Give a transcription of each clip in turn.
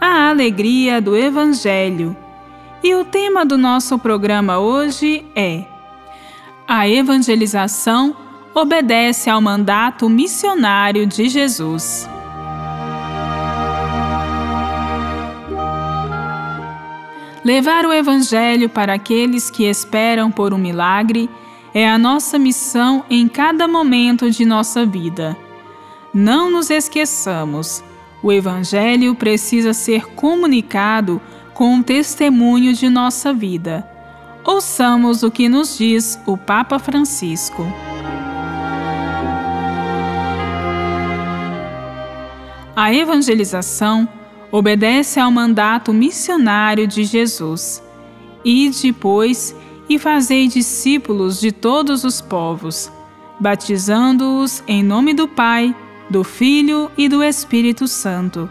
a alegria do Evangelho. E o tema do nosso programa hoje é: A evangelização obedece ao mandato missionário de Jesus. Levar o Evangelho para aqueles que esperam por um milagre é a nossa missão em cada momento de nossa vida. Não nos esqueçamos o Evangelho precisa ser comunicado com um testemunho de nossa vida. Ouçamos o que nos diz o Papa Francisco. A evangelização obedece ao mandato missionário de Jesus. Ide, pois, e fazei discípulos de todos os povos, batizando-os em nome do Pai, do Filho e do Espírito Santo,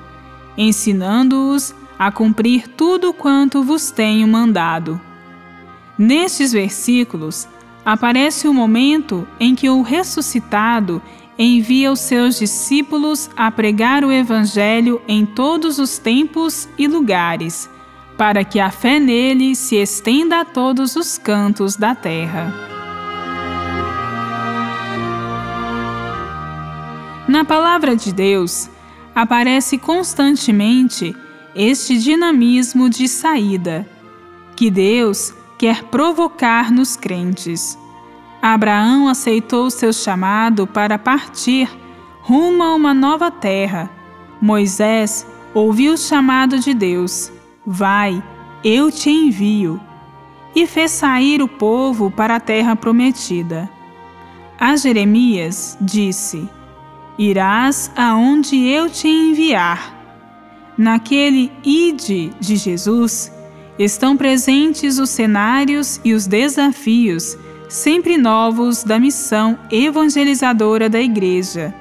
ensinando-os a cumprir tudo quanto vos tenho mandado. Nestes versículos aparece o momento em que o ressuscitado envia os seus discípulos a pregar o Evangelho em todos os tempos e lugares, para que a fé nele se estenda a todos os cantos da terra. Na palavra de Deus, aparece constantemente este dinamismo de saída que Deus quer provocar nos crentes. Abraão aceitou seu chamado para partir rumo a uma nova terra. Moisés ouviu o chamado de Deus: Vai, eu te envio. E fez sair o povo para a terra prometida. A Jeremias disse: irás aonde eu te enviar. Naquele ide de Jesus estão presentes os cenários e os desafios sempre novos da missão evangelizadora da Igreja.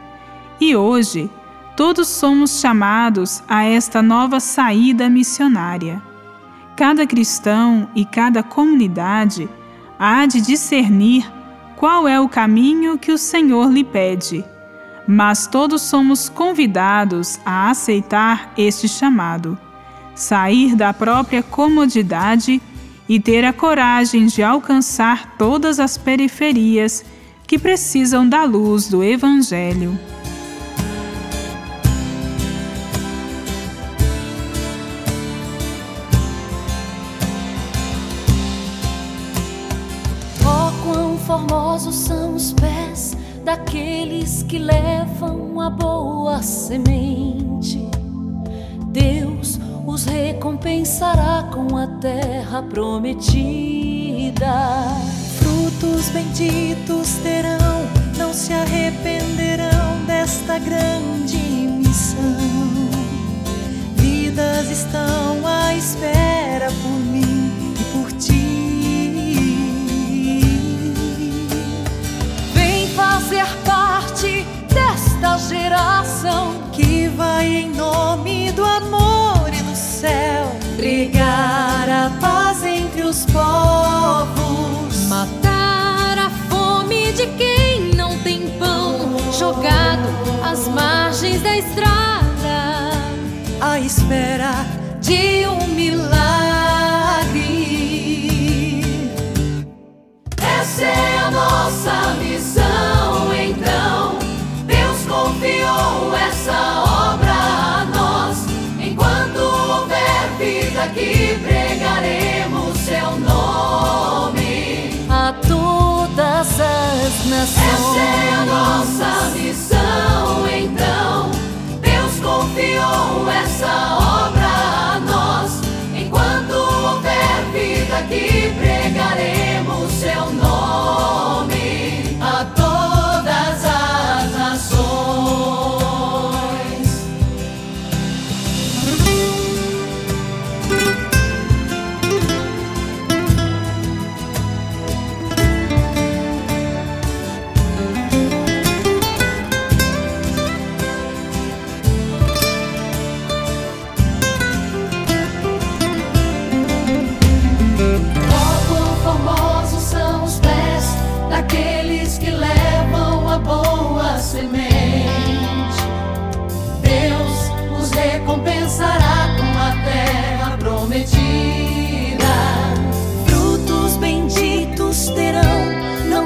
E hoje, todos somos chamados a esta nova saída missionária. Cada cristão e cada comunidade há de discernir qual é o caminho que o Senhor lhe pede mas todos somos convidados a aceitar este chamado, sair da própria comodidade e ter a coragem de alcançar todas as periferias que precisam da luz do Evangelho. Oh, formosos são os pés daqueles que levam a boa semente. Deus os recompensará com a terra prometida. Frutos benditos terão, não se arrependerão desta grande missão. Vidas estão à espera a paz entre os povos, matar a fome de quem não tem pão, jogado às margens da estrada, à espera de um milagre. Essa é a nossa missão,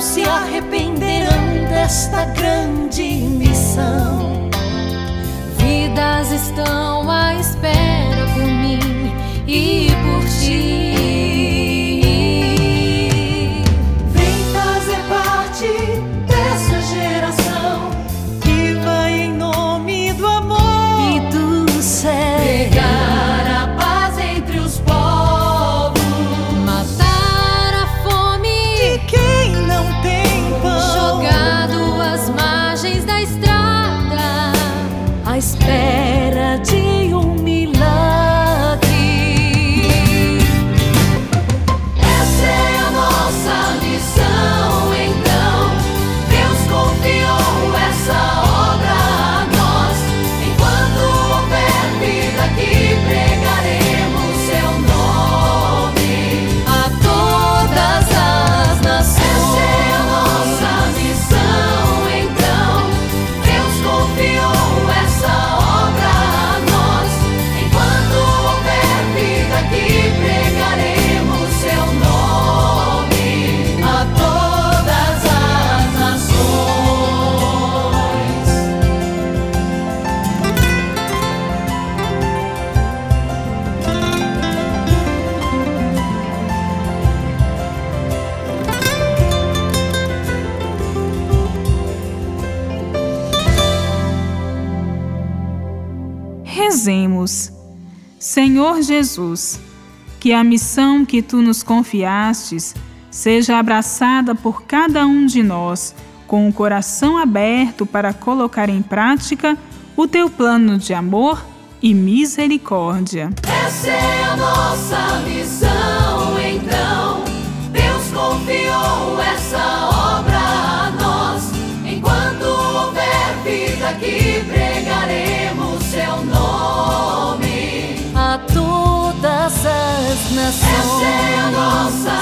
se arrependerão desta grande missão. Vidas estão à espera Rezemos. Senhor Jesus, que a missão que tu nos confiastes seja abraçada por cada um de nós com o coração aberto para colocar em prática o teu plano de amor e misericórdia. Essa é a nossa missão, então. Deus confiou essa obra a nós. Enquanto houver vida aqui, pregaremos as Essa é a nações. nossa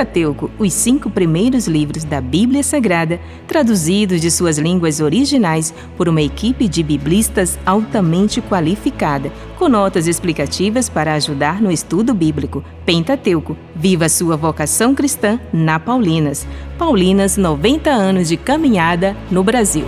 Pentateuco, os cinco primeiros livros da Bíblia Sagrada, traduzidos de suas línguas originais por uma equipe de biblistas altamente qualificada, com notas explicativas para ajudar no estudo bíblico. Pentateuco, viva sua vocação cristã na Paulinas. Paulinas, 90 anos de caminhada no Brasil.